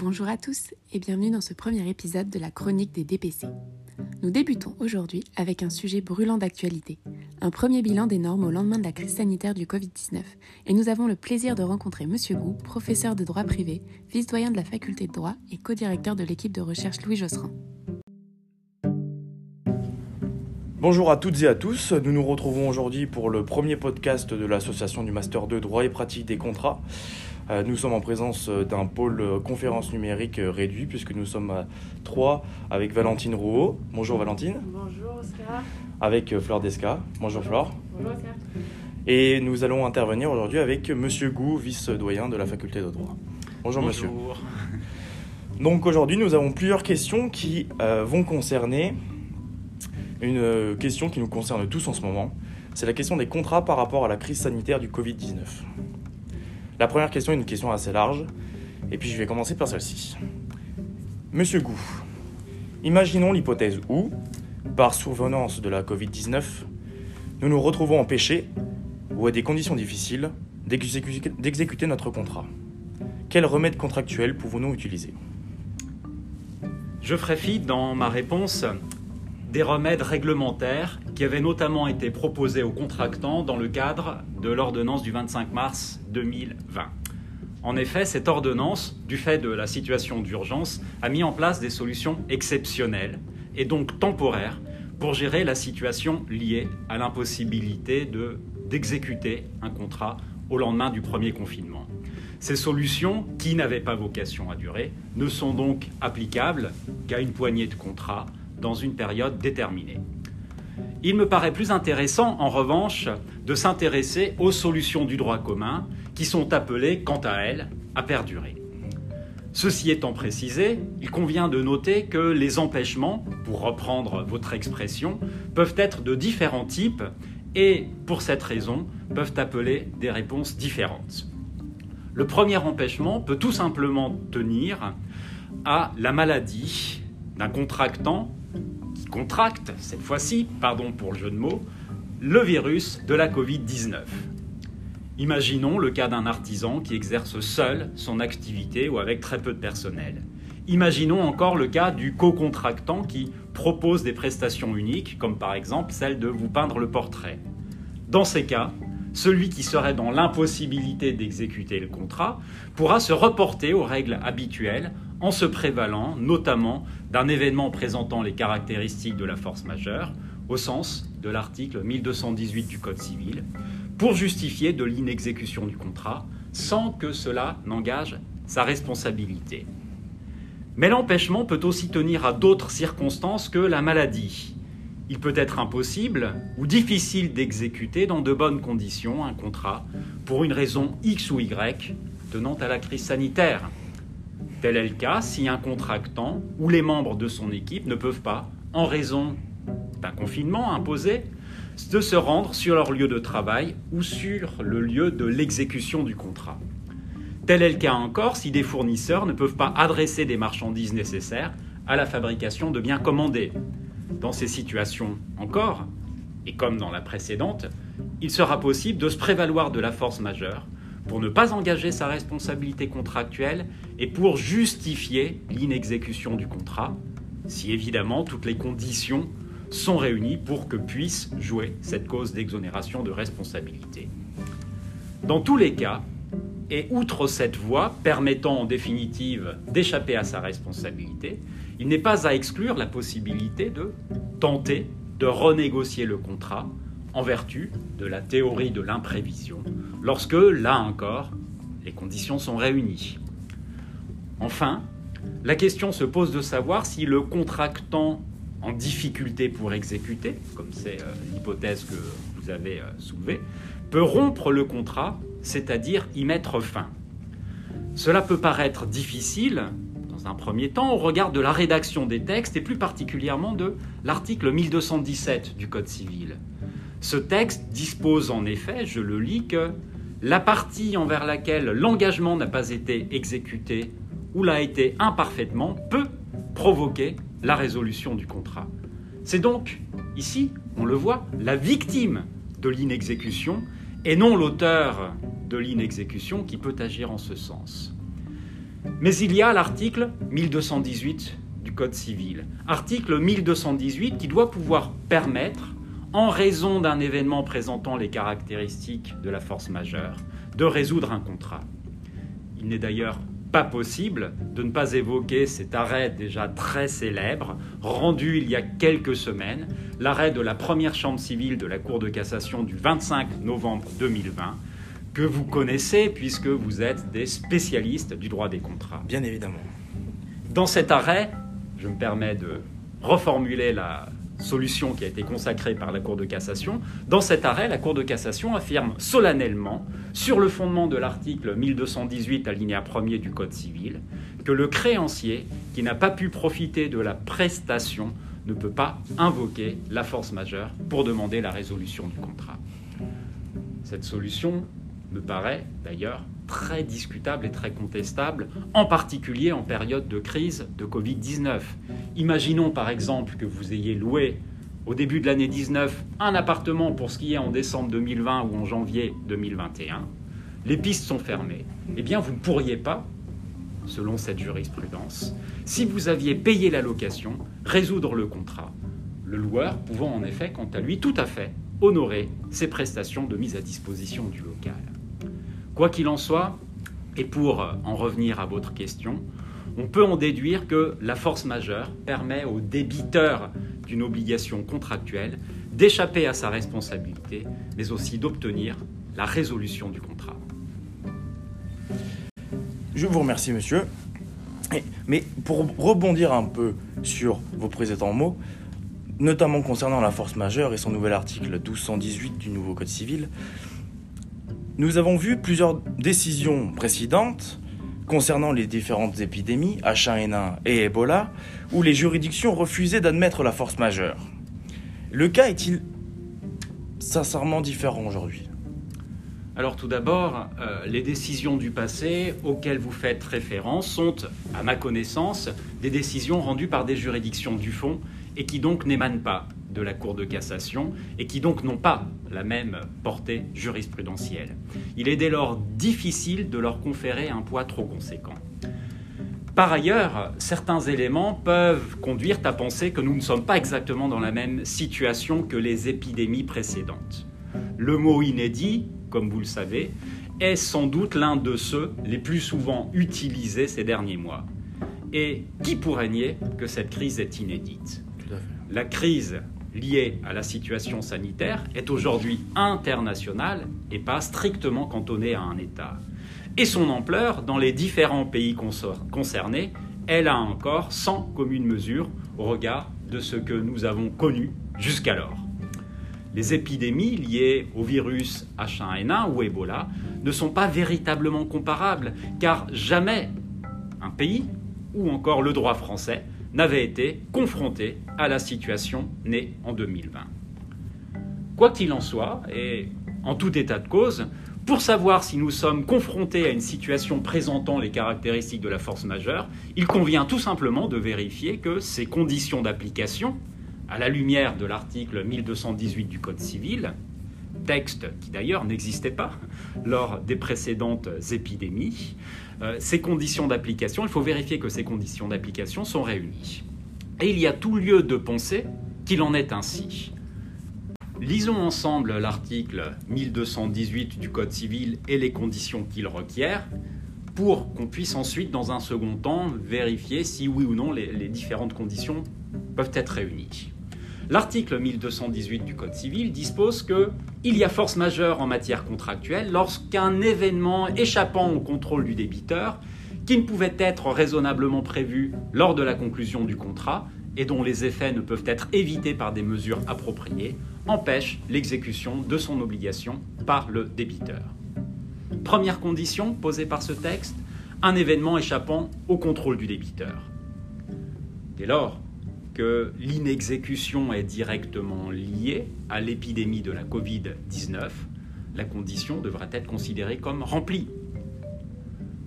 Bonjour à tous et bienvenue dans ce premier épisode de la chronique des DPC. Nous débutons aujourd'hui avec un sujet brûlant d'actualité, un premier bilan des normes au lendemain de la crise sanitaire du Covid-19, et nous avons le plaisir de rencontrer Monsieur Gou, professeur de droit privé, vice-doyen de la faculté de droit et co-directeur de l'équipe de recherche Louis Josserand. Bonjour à toutes et à tous, nous nous retrouvons aujourd'hui pour le premier podcast de l'association du Master 2 droit et pratique des contrats. Euh, nous sommes en présence euh, d'un pôle euh, conférence numérique réduit puisque nous sommes à trois avec Valentine Rouault. Bonjour Valentine. Bonjour Oscar. Avec Fleur Desca. Bonjour Flore. Bonjour Oscar. Et nous allons intervenir aujourd'hui avec Monsieur Gou, vice-doyen de la faculté de droit. Bonjour, monsieur. Donc aujourd'hui nous avons plusieurs questions qui vont concerner une question qui nous concerne tous en ce moment. C'est la question des contrats par rapport à la crise sanitaire du Covid-19. La première question est une question assez large, et puis je vais commencer par celle-ci. Monsieur Gou, imaginons l'hypothèse où, par survenance de la Covid-19, nous nous retrouvons empêchés, ou à des conditions difficiles, d'exécuter notre contrat. Quel remède contractuel pouvons-nous utiliser? Je ferai fi dans ma réponse des remèdes réglementaires qui avaient notamment été proposés aux contractants dans le cadre de l'ordonnance du 25 mars 2020. En effet, cette ordonnance, du fait de la situation d'urgence, a mis en place des solutions exceptionnelles et donc temporaires pour gérer la situation liée à l'impossibilité d'exécuter un contrat au lendemain du premier confinement. Ces solutions, qui n'avaient pas vocation à durer, ne sont donc applicables qu'à une poignée de contrats dans une période déterminée. Il me paraît plus intéressant, en revanche, de s'intéresser aux solutions du droit commun qui sont appelées, quant à elles, à perdurer. Ceci étant précisé, il convient de noter que les empêchements, pour reprendre votre expression, peuvent être de différents types et, pour cette raison, peuvent appeler des réponses différentes. Le premier empêchement peut tout simplement tenir à la maladie d'un contractant contracte, cette fois-ci, pardon pour le jeu de mots, le virus de la Covid-19. Imaginons le cas d'un artisan qui exerce seul son activité ou avec très peu de personnel. Imaginons encore le cas du co-contractant qui propose des prestations uniques, comme par exemple celle de vous peindre le portrait. Dans ces cas, celui qui serait dans l'impossibilité d'exécuter le contrat pourra se reporter aux règles habituelles en se prévalant notamment d'un événement présentant les caractéristiques de la force majeure, au sens de l'article 1218 du Code civil, pour justifier de l'inexécution du contrat, sans que cela n'engage sa responsabilité. Mais l'empêchement peut aussi tenir à d'autres circonstances que la maladie. Il peut être impossible ou difficile d'exécuter dans de bonnes conditions un contrat pour une raison X ou Y tenant à la crise sanitaire. Tel est le cas si un contractant ou les membres de son équipe ne peuvent pas, en raison d'un confinement imposé, se rendre sur leur lieu de travail ou sur le lieu de l'exécution du contrat. Tel est le cas encore si des fournisseurs ne peuvent pas adresser des marchandises nécessaires à la fabrication de biens commandés. Dans ces situations encore, et comme dans la précédente, il sera possible de se prévaloir de la force majeure pour ne pas engager sa responsabilité contractuelle et pour justifier l'inexécution du contrat, si évidemment toutes les conditions sont réunies pour que puisse jouer cette cause d'exonération de responsabilité. Dans tous les cas, et outre cette voie permettant en définitive d'échapper à sa responsabilité, il n'est pas à exclure la possibilité de tenter de renégocier le contrat en vertu de la théorie de l'imprévision, lorsque, là encore, les conditions sont réunies. Enfin, la question se pose de savoir si le contractant en difficulté pour exécuter, comme c'est euh, l'hypothèse que vous avez euh, soulevée, peut rompre le contrat, c'est-à-dire y mettre fin. Cela peut paraître difficile, dans un premier temps, au regard de la rédaction des textes et plus particulièrement de l'article 1217 du Code civil. Ce texte dispose en effet, je le lis, que la partie envers laquelle l'engagement n'a pas été exécuté ou l'a été imparfaitement peut provoquer la résolution du contrat. C'est donc, ici, on le voit, la victime de l'inexécution et non l'auteur de l'inexécution qui peut agir en ce sens. Mais il y a l'article 1218 du Code civil. Article 1218 qui doit pouvoir permettre, en raison d'un événement présentant les caractéristiques de la force majeure, de résoudre un contrat. Il n'est d'ailleurs pas possible de ne pas évoquer cet arrêt déjà très célèbre, rendu il y a quelques semaines, l'arrêt de la première chambre civile de la Cour de cassation du 25 novembre 2020, que vous connaissez puisque vous êtes des spécialistes du droit des contrats. Bien évidemment. Dans cet arrêt, je me permets de reformuler la, solution qui a été consacrée par la Cour de cassation. Dans cet arrêt, la Cour de cassation affirme solennellement, sur le fondement de l'article 1218 alinéa 1er du Code civil, que le créancier qui n'a pas pu profiter de la prestation ne peut pas invoquer la force majeure pour demander la résolution du contrat. Cette solution me paraît d'ailleurs très discutable et très contestable, en particulier en période de crise de Covid-19. Imaginons par exemple que vous ayez loué au début de l'année 19 un appartement pour ce qui est en décembre 2020 ou en janvier 2021. Les pistes sont fermées. Eh bien, vous ne pourriez pas, selon cette jurisprudence, si vous aviez payé la location, résoudre le contrat. Le loueur pouvant en effet, quant à lui, tout à fait honorer ses prestations de mise à disposition du local. Quoi qu'il en soit, et pour en revenir à votre question, on peut en déduire que la force majeure permet au débiteur d'une obligation contractuelle d'échapper à sa responsabilité, mais aussi d'obtenir la résolution du contrat. Je vous remercie, monsieur. Mais pour rebondir un peu sur vos précédents mots, notamment concernant la force majeure et son nouvel article 1218 du nouveau Code civil, nous avons vu plusieurs décisions précédentes concernant les différentes épidémies, H1N1 et Ebola, où les juridictions refusaient d'admettre la force majeure. Le cas est-il sincèrement différent aujourd'hui? Alors tout d'abord, euh, les décisions du passé auxquelles vous faites référence sont, à ma connaissance, des décisions rendues par des juridictions du fond et qui donc n'émanent pas de la Cour de cassation et qui donc n'ont pas la même portée jurisprudentielle. Il est dès lors difficile de leur conférer un poids trop conséquent. Par ailleurs, certains éléments peuvent conduire à penser que nous ne sommes pas exactement dans la même situation que les épidémies précédentes. Le mot inédit, comme vous le savez, est sans doute l'un de ceux les plus souvent utilisés ces derniers mois. Et qui pourrait nier que cette crise est inédite? La crise liée à la situation sanitaire est aujourd'hui internationale et pas strictement cantonnée à un État. Et son ampleur dans les différents pays concernés, elle a encore sans commune mesure au regard de ce que nous avons connu jusqu'alors. Les épidémies liées au virus H1N1 ou Ebola ne sont pas véritablement comparables, car jamais un pays, ou encore le droit français, n'avait été confronté à la situation née en 2020. Quoi qu'il en soit, et en tout état de cause, pour savoir si nous sommes confrontés à une situation présentant les caractéristiques de la force majeure, il convient tout simplement de vérifier que ces conditions d'application, à la lumière de l'article 1218 du Code civil, texte qui d'ailleurs n'existait pas lors des précédentes épidémies, euh, ces conditions d'application, il faut vérifier que ces conditions d'application sont réunies. Et il y a tout lieu de penser qu'il en est ainsi. Lisons ensemble l'article 1218 du Code civil et les conditions qu'il requiert pour qu'on puisse ensuite, dans un second temps, vérifier si oui ou non les différentes conditions peuvent être réunies. L'article 1218 du Code civil dispose que il y a force majeure en matière contractuelle lorsqu'un événement échappant au contrôle du débiteur, qui ne pouvait être raisonnablement prévu lors de la conclusion du contrat et dont les effets ne peuvent être évités par des mesures appropriées, empêche l'exécution de son obligation par le débiteur. Première condition posée par ce texte, un événement échappant au contrôle du débiteur. Dès lors, l'inexécution est directement liée à l'épidémie de la Covid-19, la condition devrait être considérée comme remplie.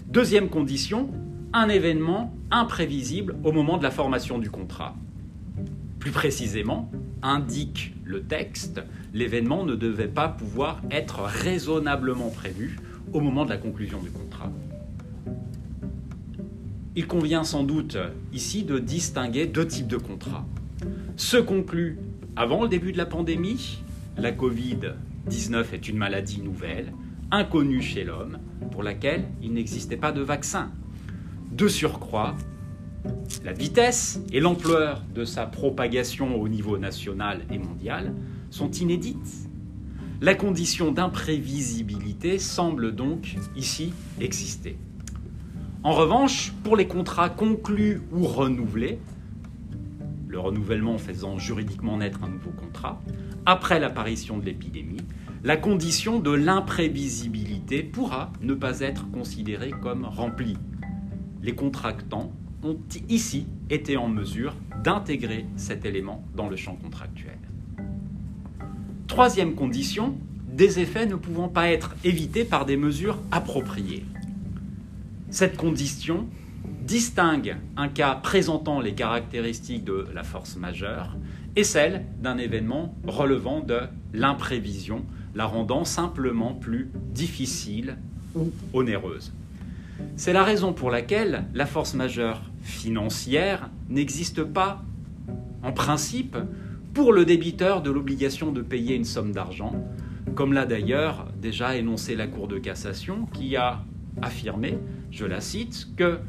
Deuxième condition, un événement imprévisible au moment de la formation du contrat. Plus précisément, indique le texte, l'événement ne devait pas pouvoir être raisonnablement prévu au moment de la conclusion du contrat. Il convient sans doute ici de distinguer deux types de contrats. Ceux conclus avant le début de la pandémie, la Covid-19 est une maladie nouvelle, inconnue chez l'homme, pour laquelle il n'existait pas de vaccin. De surcroît, la vitesse et l'ampleur de sa propagation au niveau national et mondial sont inédites. La condition d'imprévisibilité semble donc ici exister. En revanche, pour les contrats conclus ou renouvelés, le renouvellement faisant juridiquement naître un nouveau contrat, après l'apparition de l'épidémie, la condition de l'imprévisibilité pourra ne pas être considérée comme remplie. Les contractants ont ici été en mesure d'intégrer cet élément dans le champ contractuel. Troisième condition, des effets ne pouvant pas être évités par des mesures appropriées. Cette condition distingue un cas présentant les caractéristiques de la force majeure et celle d'un événement relevant de l'imprévision, la rendant simplement plus difficile ou onéreuse. C'est la raison pour laquelle la force majeure financière n'existe pas, en principe, pour le débiteur de l'obligation de payer une somme d'argent, comme l'a d'ailleurs déjà énoncé la Cour de cassation, qui a affirmé, je la cite, que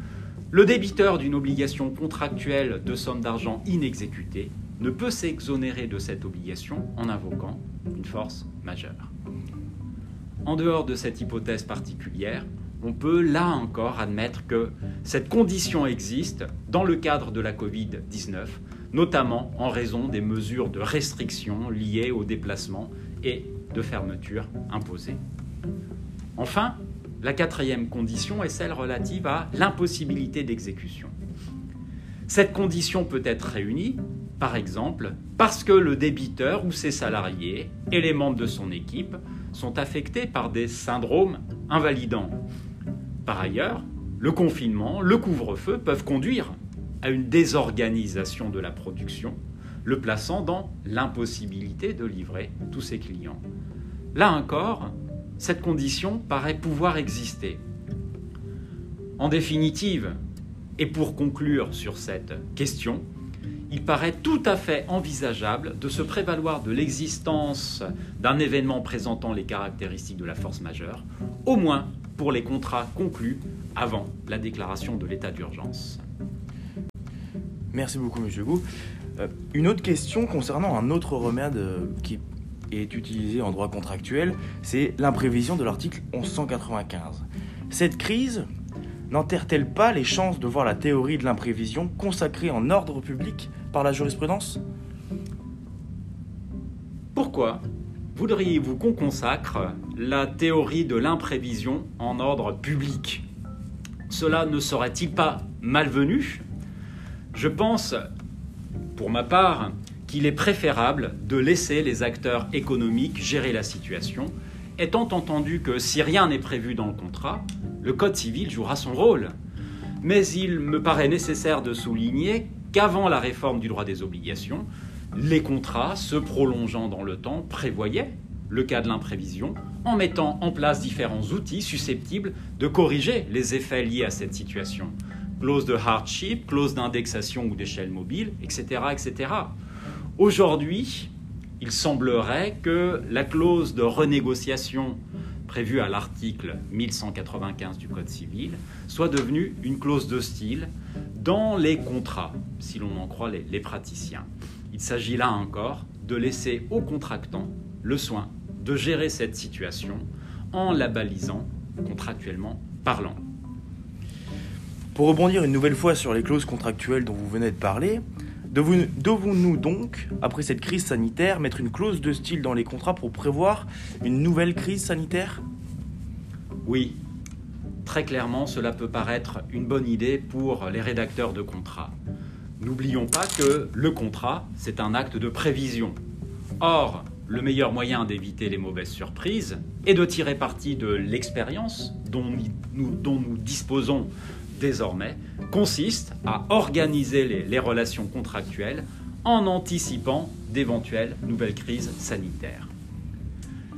le débiteur d'une obligation contractuelle de somme d'argent inexécutée ne peut s'exonérer de cette obligation en invoquant une force majeure. En dehors de cette hypothèse particulière, on peut là encore admettre que cette condition existe dans le cadre de la Covid-19, notamment en raison des mesures de restriction liées aux déplacements et de fermeture imposées. Enfin, la quatrième condition est celle relative à l'impossibilité d'exécution. Cette condition peut être réunie, par exemple, parce que le débiteur ou ses salariés et les membres de son équipe sont affectés par des syndromes invalidants. Par ailleurs, le confinement, le couvre-feu peuvent conduire à une désorganisation de la production, le plaçant dans l'impossibilité de livrer tous ses clients. Là encore, cette condition paraît pouvoir exister. En définitive, et pour conclure sur cette question, il paraît tout à fait envisageable de se prévaloir de l'existence d'un événement présentant les caractéristiques de la force majeure, au moins pour les contrats conclus avant la déclaration de l'état d'urgence. Merci beaucoup, Monsieur Gou. Euh, une autre question concernant un autre remède euh, qui est utilisé en droit contractuel, c'est l'imprévision de l'article 1195. Cette crise n'enterre-t-elle pas les chances de voir la théorie de l'imprévision consacrée en ordre public par la jurisprudence? Pourquoi voudriez-vous qu'on consacre la théorie de l'imprévision en ordre public? Cela ne serait-il pas malvenu? Je pense, pour ma part, qu'il est préférable de laisser les acteurs économiques gérer la situation, étant entendu que si rien n'est prévu dans le contrat, le Code civil jouera son rôle. Mais il me paraît nécessaire de souligner qu'avant la réforme du droit des obligations, les contrats, se prolongeant dans le temps, prévoyaient le cas de l'imprévision en mettant en place différents outils susceptibles de corriger les effets liés à cette situation. Clause de hardship, clause d'indexation ou d'échelle mobile, etc. etc. Aujourd'hui, il semblerait que la clause de renégociation prévue à l'article 1195 du Code civil soit devenue une clause de style dans les contrats, si l'on en croit les, les praticiens. Il s'agit là encore de laisser aux contractants le soin de gérer cette situation en la balisant contractuellement parlant. Pour rebondir une nouvelle fois sur les clauses contractuelles dont vous venez de parler, devons-nous donc, après cette crise sanitaire, mettre une clause de style dans les contrats pour prévoir une nouvelle crise sanitaire? Oui, très clairement, cela peut paraître une bonne idée pour les rédacteurs de contrats. N'oublions pas que le contrat, c'est un acte de prévision. Or, le meilleur moyen d'éviter les mauvaises surprises est de tirer parti de l'expérience dont nous, dont nous disposons désormais, consiste à organiser les, relations contractuelles en anticipant d'éventuelles nouvelles crises sanitaires.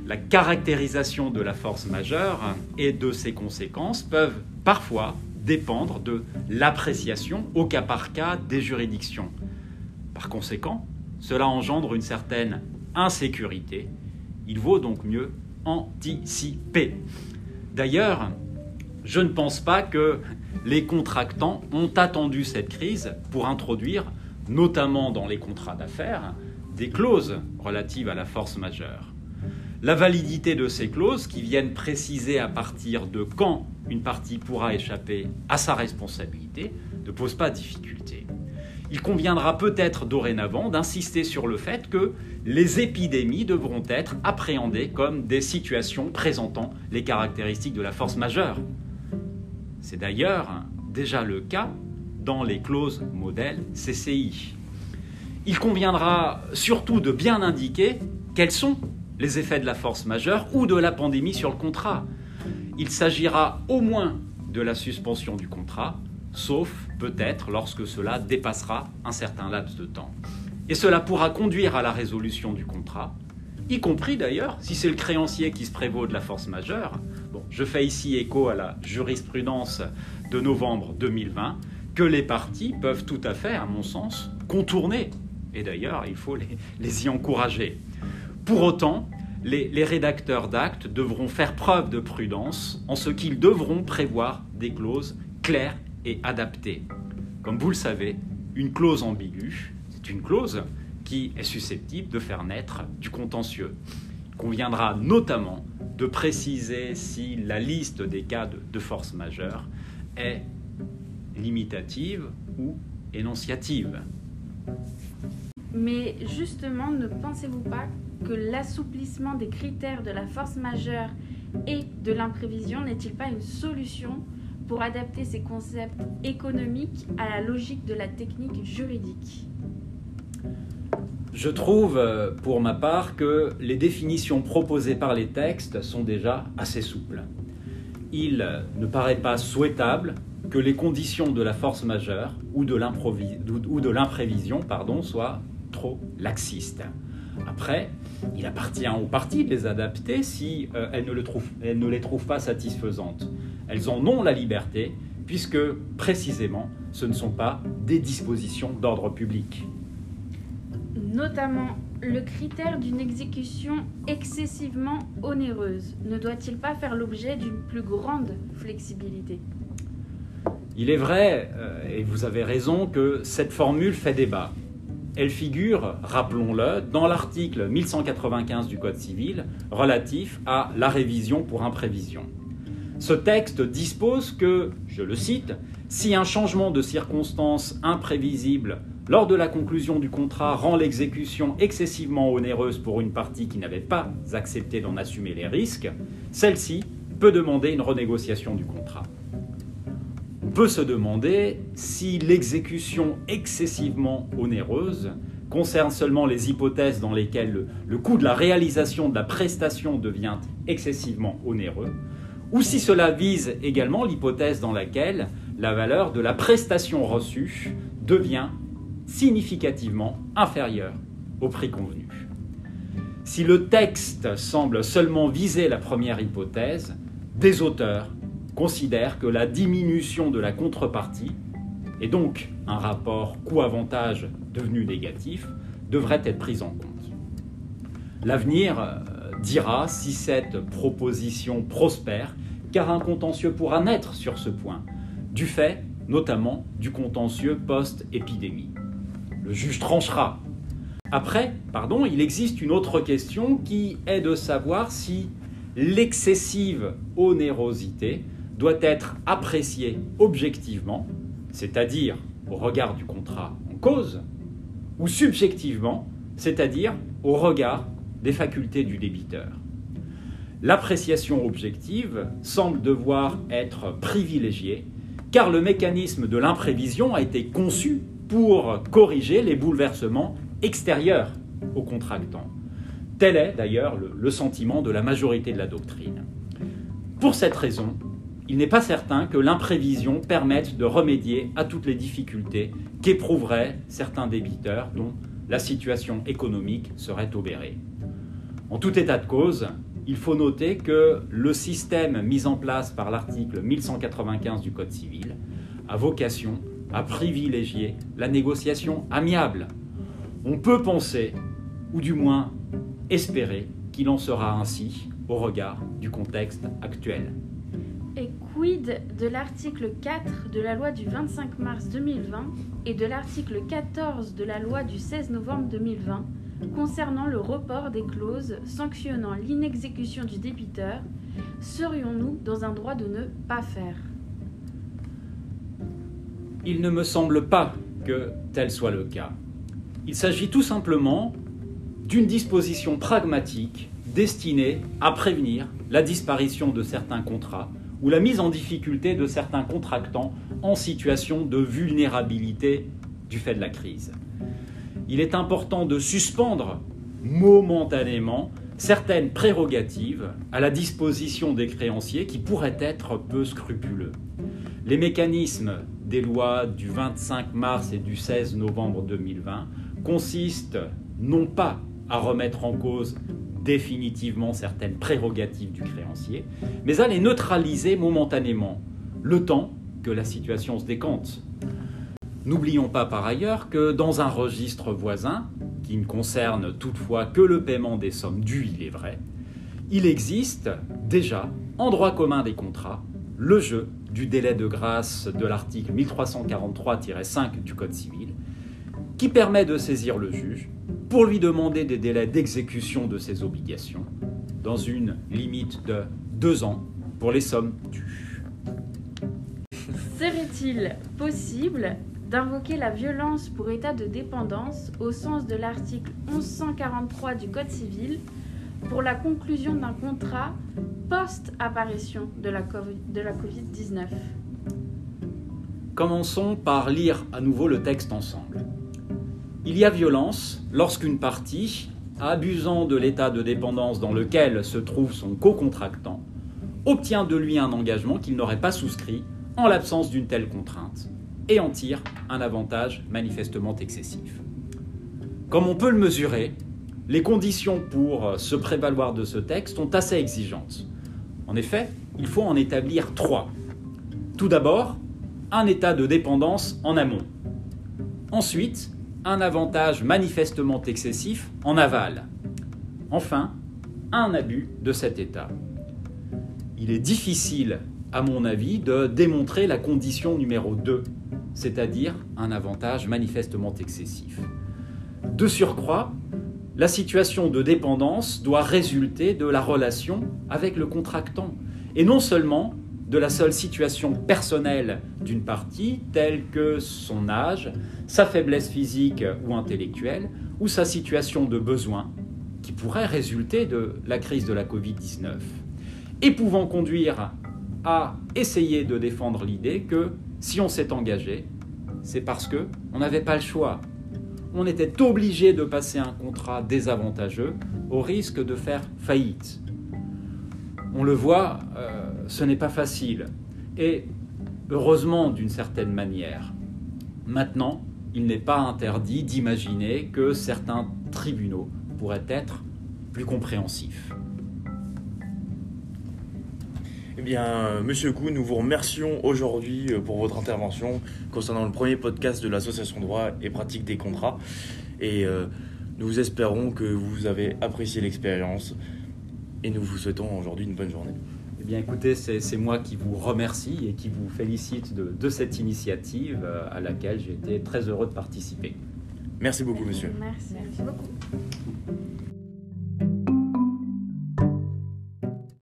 La caractérisation de la force majeure et de ses conséquences peuvent parfois dépendre de l'appréciation au cas par cas des juridictions. Par conséquent, cela engendre une certaine insécurité. Il vaut donc mieux anticiper. D'ailleurs, je ne pense pas que les contractants ont attendu cette crise pour introduire, notamment dans les contrats d'affaires, des clauses relatives à la force majeure. La validité de ces clauses, qui viennent préciser à partir de quand une partie pourra échapper à sa responsabilité, ne pose pas de difficulté. Il conviendra peut-être dorénavant d'insister sur le fait que les épidémies devront être appréhendées comme des situations présentant les caractéristiques de la force majeure. C'est d'ailleurs déjà le cas dans les clauses modèles CCI. Il conviendra surtout de bien indiquer quels sont les effets de la force majeure ou de la pandémie sur le contrat. Il s'agira au moins de la suspension du contrat, sauf peut-être lorsque cela dépassera un certain laps de temps. Et cela pourra conduire à la résolution du contrat, y compris d'ailleurs si c'est le créancier qui se prévaut de la force majeure, je fais ici écho à la jurisprudence de novembre 2020 que les partis peuvent tout à fait, à mon sens, contourner. Et d'ailleurs, il faut les, y encourager. Pour autant, les, les rédacteurs d'actes devront faire preuve de prudence en ce qu'ils devront prévoir des clauses claires et adaptées. Comme vous le savez, une clause ambiguë, c'est une clause qui est susceptible de faire naître du contentieux. Il conviendra notamment de préciser si la liste des cas de, force majeure est limitative ou énonciative. Mais justement, ne pensez-vous pas que l'assouplissement des critères de la force majeure et de l'imprévision n'est-il pas une solution pour adapter ces concepts économiques à la logique de la technique juridique? Je trouve, euh, pour ma part, que les définitions proposées par les textes sont déjà assez souples. Il ne paraît pas souhaitable que les conditions de la force majeure ou de l'imprévision soient trop laxistes. Après, il appartient aux parties de les adapter si euh, elles ne les trouvent pas satisfaisantes. Elles en ont la liberté puisque précisément ce ne sont pas des dispositions d'ordre public notamment le critère d'une exécution excessivement onéreuse ne doit-il pas faire l'objet d'une plus grande flexibilité? Il est vrai, euh, et vous avez raison, que cette formule fait débat. Elle figure, rappelons-le, dans l'article 1195 du Code civil relatif à la révision pour imprévision. Ce texte dispose que, je le cite, si un changement de circonstance imprévisible lors de la conclusion du contrat rend l'exécution excessivement onéreuse pour une partie qui n'avait pas accepté d'en assumer les risques, celle-ci peut demander une renégociation du contrat. On peut se demander si l'exécution excessivement onéreuse concerne seulement les hypothèses dans lesquelles le, coût de la réalisation de la prestation devient excessivement onéreux, ou si cela vise également l'hypothèse dans laquelle la valeur de la prestation reçue devient significativement inférieur au prix convenu. Si le texte semble seulement viser la première hypothèse, des auteurs considèrent que la diminution de la contrepartie, et donc un rapport coût-avantage devenu négatif, devrait être prise en compte. L'avenir euh, dira si cette proposition prospère, car un contentieux pourra naître sur ce point, du fait notamment du contentieux post-épidémie. Le juge tranchera. Après, pardon, il existe une autre question qui est de savoir si l'excessive onérosité doit être appréciée objectivement, c'est-à-dire au regard du contrat en cause, ou subjectivement, c'est-à-dire au regard des facultés du débiteur. L'appréciation objective semble devoir être privilégiée car le mécanisme de l'imprévision a été conçu pour corriger les bouleversements extérieurs au contractant. Tel est d'ailleurs le, sentiment de la majorité de la doctrine. Pour cette raison, il n'est pas certain que l'imprévision permette de remédier à toutes les difficultés qu'éprouveraient certains débiteurs dont la situation économique serait obérée. En tout état de cause, il faut noter que le système mis en place par l'article 1195 du Code civil a vocation à privilégier la négociation amiable. On peut penser, ou du moins espérer, qu'il en sera ainsi au regard du contexte actuel. Et quid de l'article 4 de la loi du 25 mars 2020 et de l'article 14 de la loi du 16 novembre 2020 concernant le report des clauses sanctionnant l'inexécution du débiteur? Serions-nous dans un droit de ne pas faire? Il ne me semble pas que tel soit le cas. Il s'agit tout simplement d'une disposition pragmatique destinée à prévenir la disparition de certains contrats ou la mise en difficulté de certains contractants en situation de vulnérabilité du fait de la crise. Il est important de suspendre momentanément certaines prérogatives à la disposition des créanciers qui pourraient être peu scrupuleux. Les mécanismes des lois du 25 mars et du 16 novembre 2020 consistent non pas à remettre en cause définitivement certaines prérogatives du créancier, mais à les neutraliser momentanément, le temps que la situation se décante. N'oublions pas par ailleurs que dans un registre voisin, qui ne concerne toutefois que le paiement des sommes dues, il est vrai, il existe déjà, en droit commun des contrats, le jeu du délai de grâce de l'article 1343-5 du Code civil, qui permet de saisir le juge pour lui demander des délais d'exécution de ses obligations, dans une limite de deux ans pour les sommes dues. Serait-il possible d'invoquer la violence pour état de dépendance au sens de l'article 1143 du Code civil pour la conclusion d'un contrat post-apparition de la Covid-19 Commençons par lire à nouveau le texte ensemble. Il y a violence lorsqu'une partie, abusant de l'état de dépendance dans lequel se trouve son co-contractant, obtient de lui un engagement qu'il n'aurait pas souscrit en l'absence d'une telle contrainte et en tire un avantage manifestement excessif. Comme on peut le mesurer, les conditions pour se prévaloir de ce texte sont assez exigeantes. En effet, il faut en établir trois. Tout d'abord, un état de dépendance en amont. Ensuite, un avantage manifestement excessif en aval. Enfin, un abus de cet état. Il est difficile, à mon avis, de démontrer la condition numéro 2, c'est-à-dire un avantage manifestement excessif. De surcroît, la situation de dépendance doit résulter de la relation avec le contractant, et non seulement de la seule situation personnelle d'une partie, telle que son âge, sa faiblesse physique ou intellectuelle, ou sa situation de besoin, qui pourrait résulter de la crise de la Covid-19, et pouvant conduire à essayer de défendre l'idée que si on s'est engagé, c'est parce que on n'avait pas le choix. On était obligé de passer un contrat désavantageux au risque de faire faillite. On le voit, euh, ce n'est pas facile. Et heureusement d'une certaine manière. Maintenant, il n'est pas interdit d'imaginer que certains tribunaux pourraient être plus compréhensifs. Eh bien, Monsieur Gou, nous vous remercions aujourd'hui euh, pour votre intervention concernant le premier podcast de l'Association droit et pratique des contrats. Et euh, nous espérons que vous avez apprécié l'expérience et nous vous souhaitons aujourd'hui une bonne journée. Eh bien, écoutez, c'est moi qui vous remercie et qui vous félicite de, cette initiative euh, à laquelle j'ai été très heureux de participer. Merci beaucoup, monsieur. Merci, merci beaucoup.